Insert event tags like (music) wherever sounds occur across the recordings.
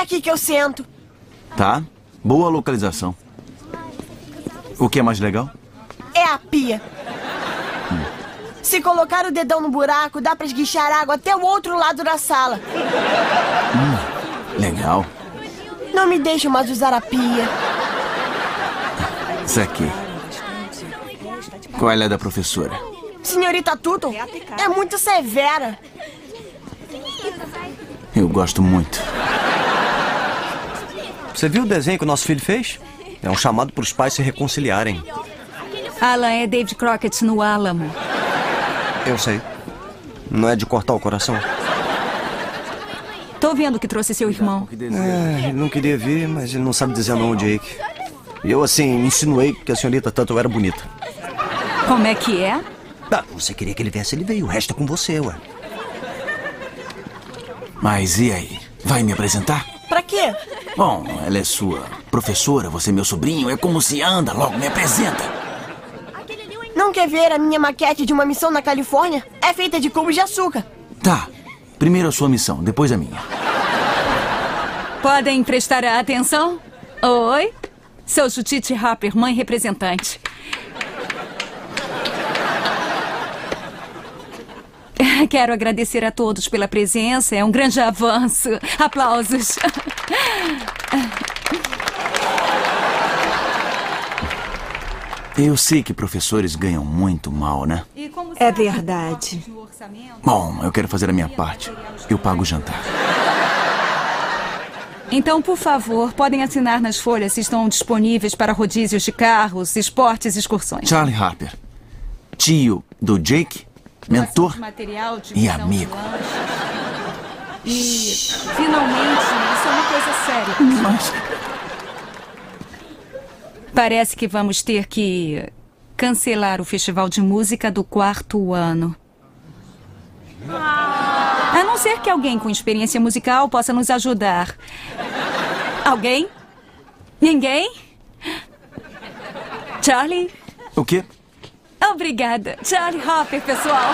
aqui que eu sento. Tá. Boa localização. O que é mais legal? É a pia. Se colocar o dedão no buraco, dá pra esguichar água até o outro lado da sala. Legal. Não me deixe mais usar a pia. Isso aqui. Qual é da professora? Senhorita Tuttle é muito severa. Eu gosto muito. Você viu o desenho que o nosso filho fez? É um chamado para os pais se reconciliarem. Alan é David Crockett no Álamo. Eu sei. Não é de cortar o coração. Tô vendo que trouxe seu irmão. É, ele não queria vir, mas ele não sabe dizer não, Jake. E eu, assim, insinuei que a senhorita tanto era bonita. Como é que é? Ah, você queria que ele viesse, ele veio. O resto é com você, ué. Mas e aí? Vai me apresentar? Pra quê? Bom, ela é sua professora, você é meu sobrinho. É como se anda, logo me apresenta. Não quer ver a minha maquete de uma missão na Califórnia? É feita de cubos de açúcar. Tá. Primeiro a sua missão, depois a minha. Podem prestar atenção? Oi, sou Judith Harper, mãe representante. (laughs) Quero agradecer a todos pela presença, é um grande avanço. Aplausos. Eu sei que professores ganham muito mal, né? É verdade. Bom, eu quero fazer a minha parte. Eu pago o jantar. Então, por favor, podem assinar nas folhas se estão disponíveis para rodízios de carros, esportes e excursões. Charlie Harper. Tio do Jake, mentor Material de e amigo. E, finalmente, isso é uma coisa séria. Mas Parece que vamos ter que cancelar o festival de música do quarto ano. A não ser que alguém com experiência musical possa nos ajudar. Alguém? Ninguém? Charlie? o quê? Obrigada. Charlie Hopper, pessoal.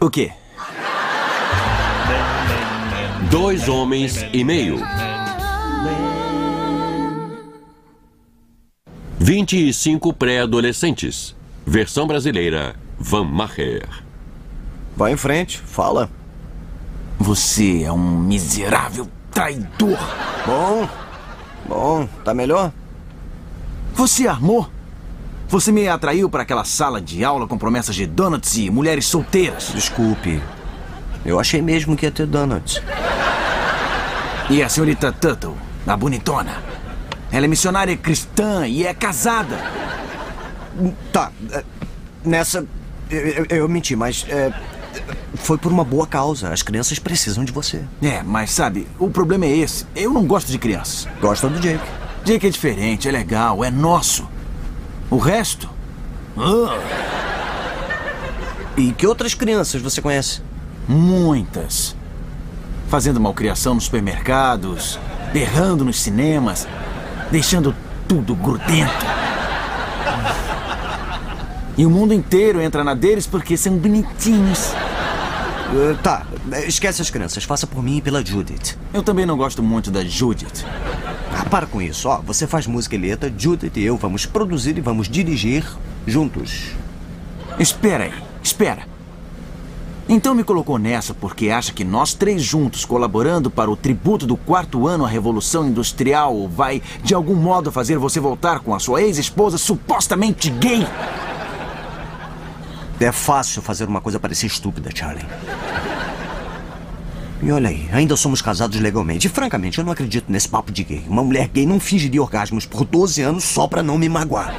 O quê? Dois homens e meio. 25 pré-adolescentes. Versão brasileira, Van Maher. Vai em frente, fala. Você é um miserável traidor. Bom, bom, tá melhor? Você armou? Você me atraiu para aquela sala de aula com promessas de donuts e mulheres solteiras. Desculpe. Eu achei mesmo que ia ter donuts. E a senhorita Tuttle, a bonitona. Ela é missionária cristã e é casada. Tá, é, nessa. Eu, eu- eu menti, mas. é, foi por uma boa causa. As crianças precisam de você. É, mas sabe, o problema é esse. Eu não gosto de crianças. Gosta do Jake. Jake é diferente, é legal, é nosso. O resto? Ah, E que outras crianças você conhece? muitas. Fazendo malcriação nos supermercados, berrando nos cinemas, deixando tudo grudento. E o mundo inteiro entra na deles porque são bonitinhos. Eh, tá, esquece as crianças. Faça por mim e pela Judith. Eu também não gosto muito da Judith. Ah, para com isso. Ó, você faz música e letra, Judith e eu vamos produzir e vamos dirigir juntos. Espera aí, espera. Então me colocou nessa porque acha que nós três juntos, colaborando para o tributo do quarto ano à Revolução Industrial, vai de algum modo fazer você voltar com a sua ex-esposa supostamente gay? É fácil fazer uma coisa parecer estúpida, Charlie. E olha aí, ainda somos casados legalmente. E francamente, eu não acredito nesse papo de gay. Uma mulher gay não fingiria orgasmos por 12 anos só pra não me magoar.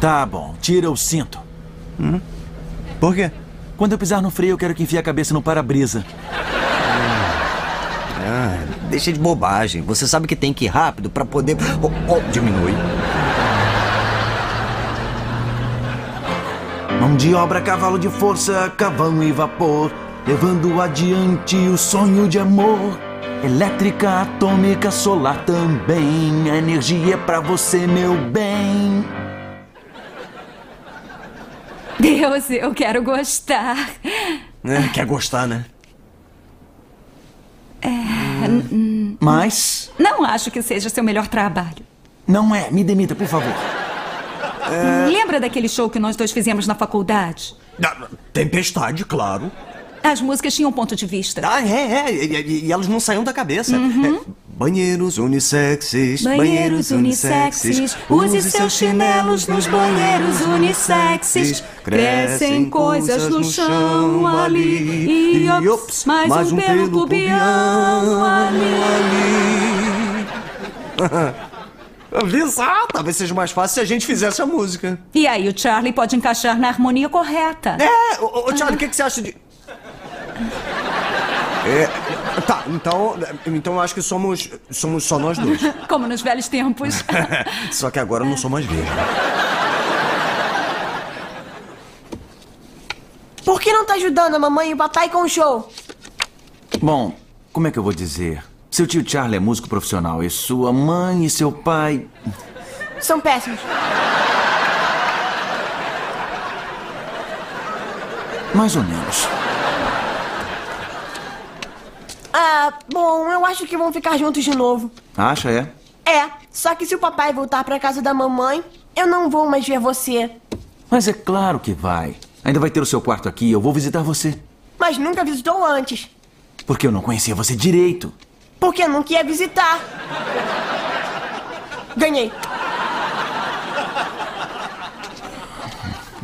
Tá bom, tira o cinto. Por quê? Quando eu pisar no freio, eu quero que enfie a cabeça no para-brisa. Ah, deixa de bobagem. Você sabe que tem que ir rápido pra poder. Oh, oh, diminui. Mão de obra, cavalo de força, cavão e vapor, levando adiante o sonho de amor. Elétrica, atômica, solar também. A energia é pra você, meu bem. Deus, eu quero gostar. É, quer gostar, né? Mas Não acho que seja seu melhor trabalho. não é. Me demita, por favor. Lembra daquele show que nós dois fizemos na faculdade? Ah, Tempestade, claro. As músicas tinham ponto de vista. Ah, é, é. E, e- elas não saíam da cabeça. É, banheiros unissexes. Banheiros unissexes, use seus chinelos nos banheiros unissexes. Crescem coisas no chão ali. E ops, mais um pelo pubiano ali. Viu (laughs) só? Talvez seja mais fácil se a gente fizesse a música. E aí o Charlie pode encaixar na harmonia correta. É, ô, ô, Charlie, o que, que você acha de. É, tá, então, então eu acho que somos, somos só nós dois. (laughs) Como nos velhos tempos. (laughs) Só que agora eu não sou mais virgem. Por que não tá ajudando a mamãe e o papai com o show? Bom, como é que eu vou dizer? Seu tio Charlie é músico profissional e sua mãe e seu pai. São péssimos. Mais ou menos. Ah, bom, eu acho que vão ficar juntos de novo. Acha, é? É, só que se o papai voltar pra casa da mamãe, eu não vou mais ver você. Mas é claro que vai. Ainda vai ter o seu quarto aqui, eu vou visitar você. Mas nunca visitou antes. Porque eu não conhecia você direito. Porque não quer visitar. Ganhei.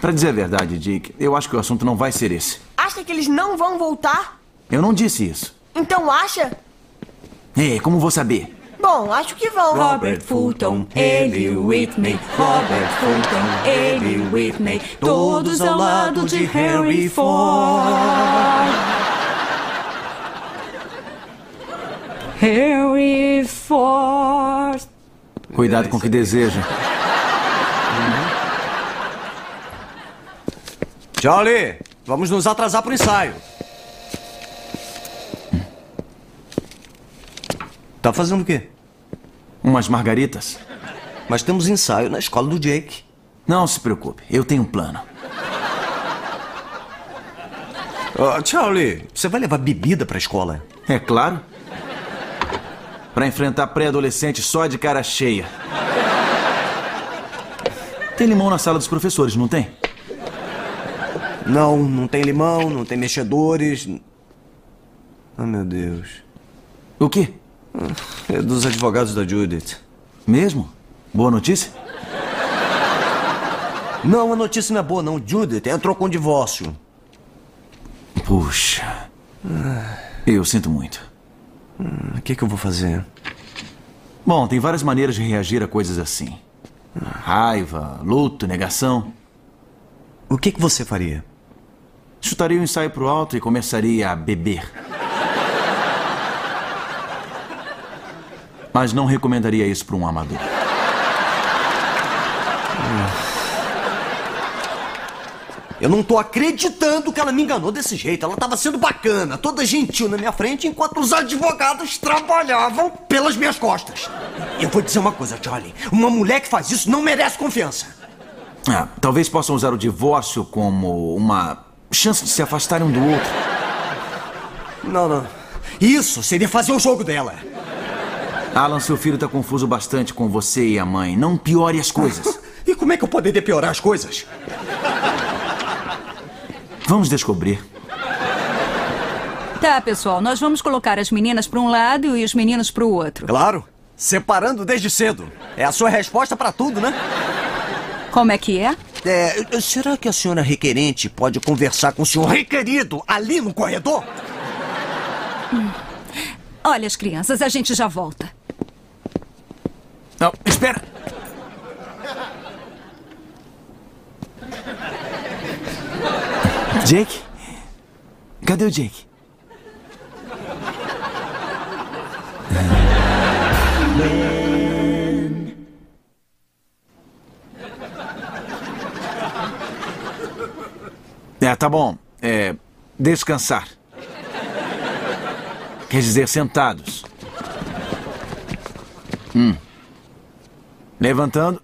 Pra dizer a verdade, Dick, eu acho que o assunto não vai ser esse. Acha que eles não vão voltar? Eu não disse isso. Então acha? Ei, como vou saber? Bom, acho que vão. Robert Fulton, ele Whitney. Robert Fulton, ele Whitney. Todos ao lado de Harry Ford. Harry Ford. Cuidado com o que deseja. Charlie, vamos nos atrasar pro ensaio. Tá fazendo o quê? Umas margaritas? Mas temos ensaio na escola do Jake. Não se preocupe, eu tenho um plano. Ah, Charlie, você vai levar bebida pra escola? É claro. Pra enfrentar pré-adolescente só de cara cheia. Tem limão na sala dos professores, não tem? Não, não tem limão, não tem mexedores. Ah, meu Deus. O quê? É dos advogados da Judith. Mesmo? Boa notícia? Não, a notícia não é boa, não. Judith entrou com divórcio. Puxa. Eu sinto muito. O que, que eu vou fazer? Bom, tem várias maneiras de reagir a coisas assim: raiva, luto, negação. O que, que você faria? Chutaria o ensaio pro alto e começaria a beber. Mas não recomendaria isso para um amador. Eu não tô acreditando que ela me enganou desse jeito. Ela tava sendo bacana, toda gentil na minha frente, enquanto os advogados trabalhavam pelas minhas costas. Eu vou dizer uma coisa, Charlie. Uma mulher que faz isso não merece confiança. Ah, talvez possam usar o divórcio como uma chance de se afastarem um do outro. Não, não. Isso seria fazer o jogo dela. Alan, seu filho tá confuso bastante com você e a mãe. Não piore as coisas. (laughs) E como é que eu poderia piorar as coisas? Vamos descobrir. Tá, pessoal, nós vamos colocar as meninas para um lado e os meninos para o outro. Claro. Separando desde cedo. É a sua resposta pra tudo, né? Como é que é? É, será que a senhora requerente pode conversar com o senhor requerido ali no corredor? Olha, as crianças, a gente já volta. Não, espera. Jake? Cadê o Jake? É, tá bom. É. Descansar. Quer dizer, sentados. Hum. Levantando.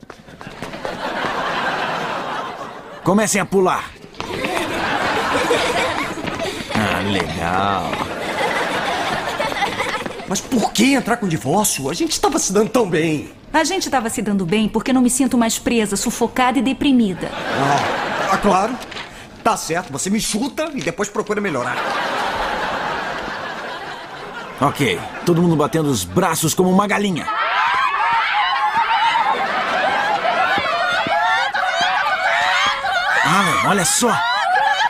Comecem a pular. (laughs) Ah, legal. Mas por que entrar com divórcio? A gente estava se dando tão bem. A gente estava se dando bem porque não me sinto mais presa, sufocada e deprimida. Ah, ah, claro. Tá certo, você me chuta e depois procura melhorar. Ok, todo mundo batendo os braços como uma galinha. Alan, olha só!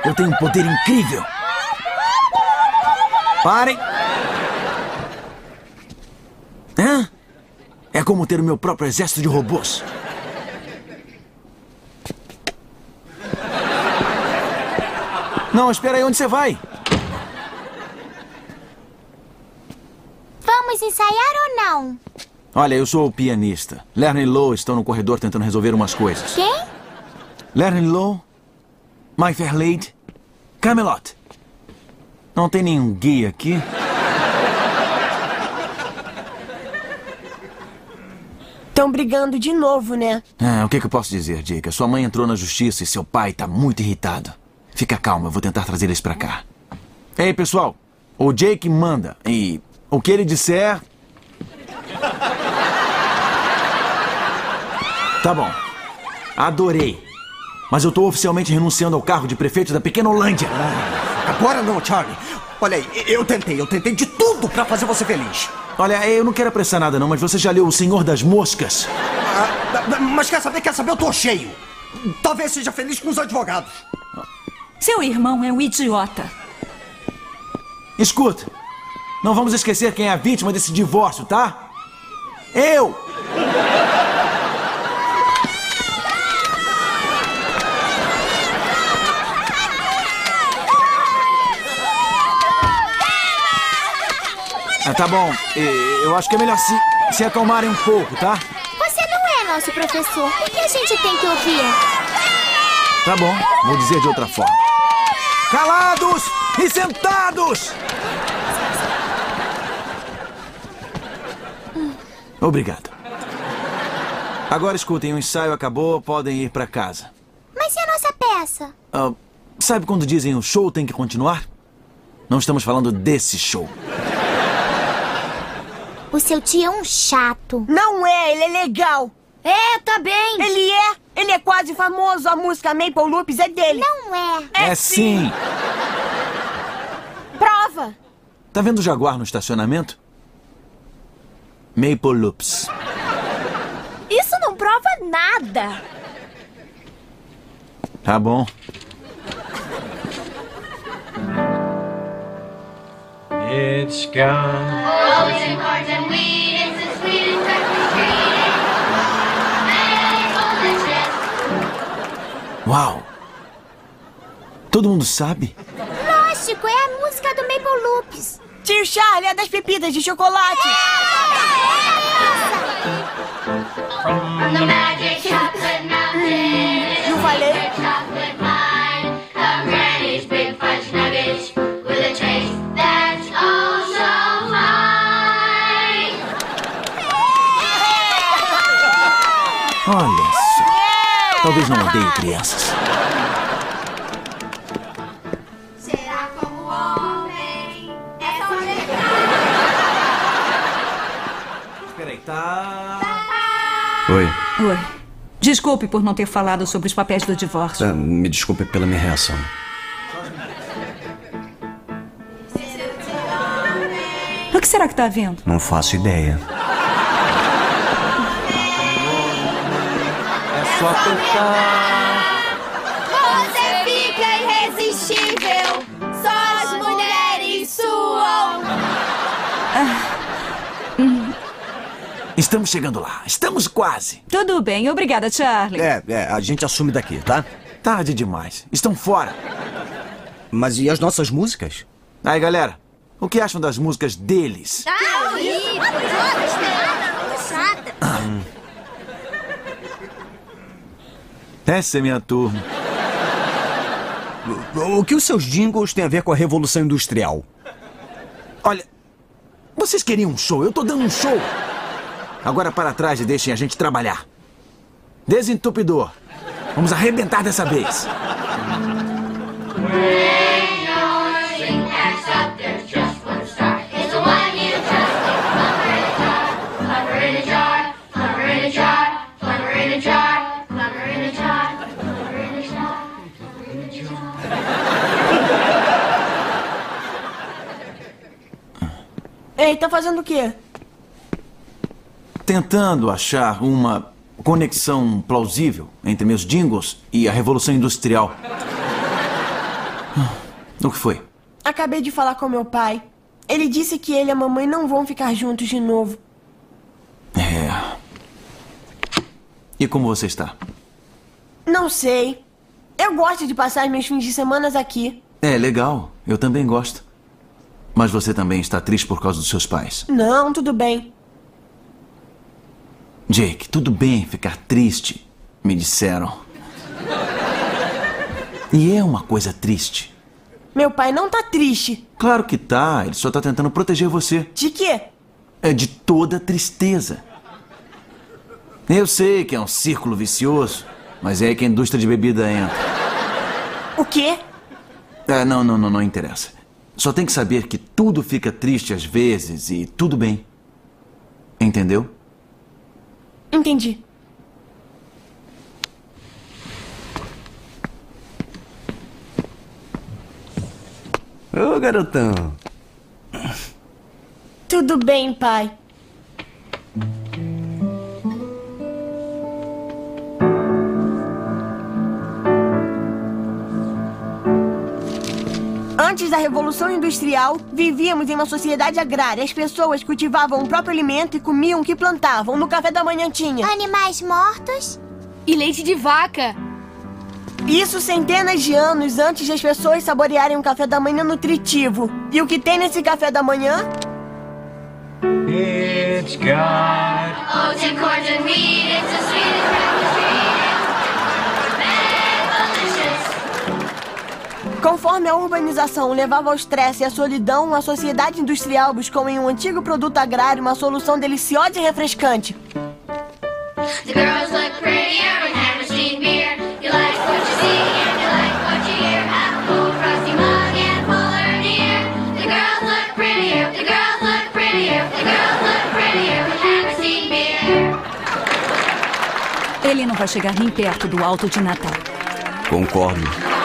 Eu tenho um poder incrível! Parem! Hã? É como ter o meu próprio exército de robôs. Não, espera aí, onde você vai? Vamos ensaiar ou não? Olha, eu sou o pianista. Lerner e Lowe estão no corredor tentando resolver umas coisas. Quem? Lerner e Lowe, My Fair Lady, Camelot. Não tem nenhum guia aqui? Estão brigando de novo, né? Ah, o que, que eu posso dizer, Dica? Sua mãe entrou na justiça e seu pai tá muito irritado. Fica calma, eu vou tentar trazer eles pra cá. Ei, pessoal, o Jake manda e o que ele disser. Tá bom. Adorei. Mas eu tô oficialmente renunciando ao cargo de prefeito da pequena Holândia. Agora não, Charlie. Olha aí, eu tentei, eu tentei de tudo pra fazer você feliz. Olha, eu não quero apressar nada não, mas você já leu O Senhor das Moscas? Ah, mas quer saber, quer saber? Eu tô cheio. Talvez seja feliz com os advogados. Seu irmão é um idiota. Escuta, não vamos esquecer quem é a vítima desse divórcio, tá? Eu! Ah, tá bom, eu acho que é melhor se, se acalmarem um pouco, tá? Você não é nosso professor. Por que a gente tem que ouvir? Tá bom, vou dizer de outra forma. Calados e sentados! Obrigado. Agora escutem, o ensaio acabou, podem ir pra casa. Mas e a nossa peça? Ah, sabe quando dizem o show tem que continuar? Não estamos falando desse show. O seu tio é um chato. Não é, ele é legal. É, tá bem. Ele é. Ele é quase famoso. A música Maple Loops é dele. Não é. É, sim. Prova. Tá vendo o Jaguar no estacionamento? Maple Loops. Isso não prova nada. Tá bom. It's gone. Uau! Todo mundo sabe? Lógico, é a música do Maple Loops. Tio Charlie é das pepitas de chocolate. Chocolate mountain. Não falei? Olha só. Talvez não odeie crianças. Será como homem? É só Espera aí, tá. Oi. Oi. Desculpe por não ter falado sobre os papéis do divórcio. Ah, me desculpe pela minha reação. O que será que tá vendo? Não faço ideia. Só tocar. Você fica irresistível. Só as mulheres suam. Estamos chegando lá. Estamos quase. Tudo bem, obrigada, Charlie. É, é, a gente assume daqui, tá? Tarde demais. Estão fora. Mas e as nossas músicas? Aí, galera. O que acham das músicas deles? Ah, horrível. Chata. Essa é minha turma. O que os seus jingles têm a ver com a Revolução Industrial? Olha, vocês queriam um show? Eu tô dando um show. Agora para trás e deixem a gente trabalhar. Desentupidor. Vamos arrebentar dessa vez. Ei, tá fazendo o quê? Tentando achar uma conexão plausível entre meus jingles e a Revolução Industrial. O que foi? Acabei de falar com meu pai. Ele disse que ele e a mamãe não vão ficar juntos de novo. É. E como você está? Não sei. Eu gosto de passar meus fins de semana aqui. É legal, eu também gosto. Mas você também está triste por causa dos seus pais. Não, tudo bem. Jake, tudo bem ficar triste, me disseram. E é uma coisa triste. Meu pai não tá triste. Claro que tá, ele só tá tentando proteger você. De quê? É de toda tristeza. Eu sei que é um círculo vicioso, mas é aí que a indústria de bebida entra. O quê? Ah, não, não, não, não interessa. Só tem que saber que tudo fica triste às vezes e tudo bem. Entendeu? Entendi. Ô, garotão. Tudo bem, pai. Antes da Revolução Industrial, vivíamos em uma sociedade agrária. As pessoas cultivavam o próprio alimento e comiam o que plantavam. No café da manhã tinha. Animais mortos? E leite de vaca. Isso centenas de anos antes de as pessoas saborearem um café da manhã nutritivo. E o que tem nesse café da manhã? It's got Oats and corns and wheat, Conforme a urbanização levava ao estresse e à solidão, a sociedade industrial buscou em um antigo produto agrário uma solução deliciosa e refrescante. The girls look prettier with hand machine beer. You like what you see and you like what you hear. Have a cool frosty mug and pull her near. The girls look prettier. The girls look prettier. The girls look prettier with hand machine beer. Ele não vai chegar nem perto do alto de Natal. Concordo.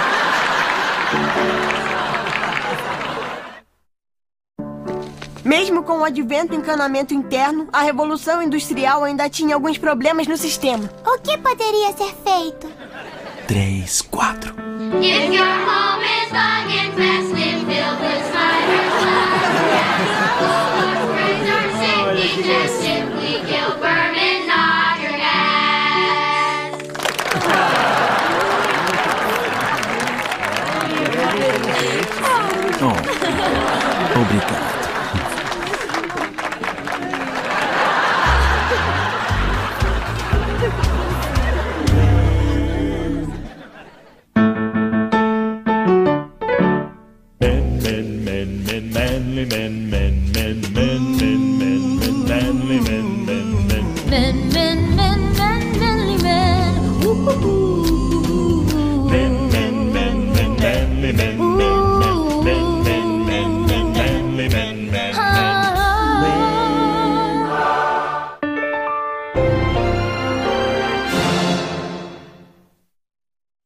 Mesmo com o advento do encanamento interno, a Revolução Industrial ainda tinha alguns problemas no sistema. O que poderia ser feito? 3, 4. If your home is bug infested, filled obrigado.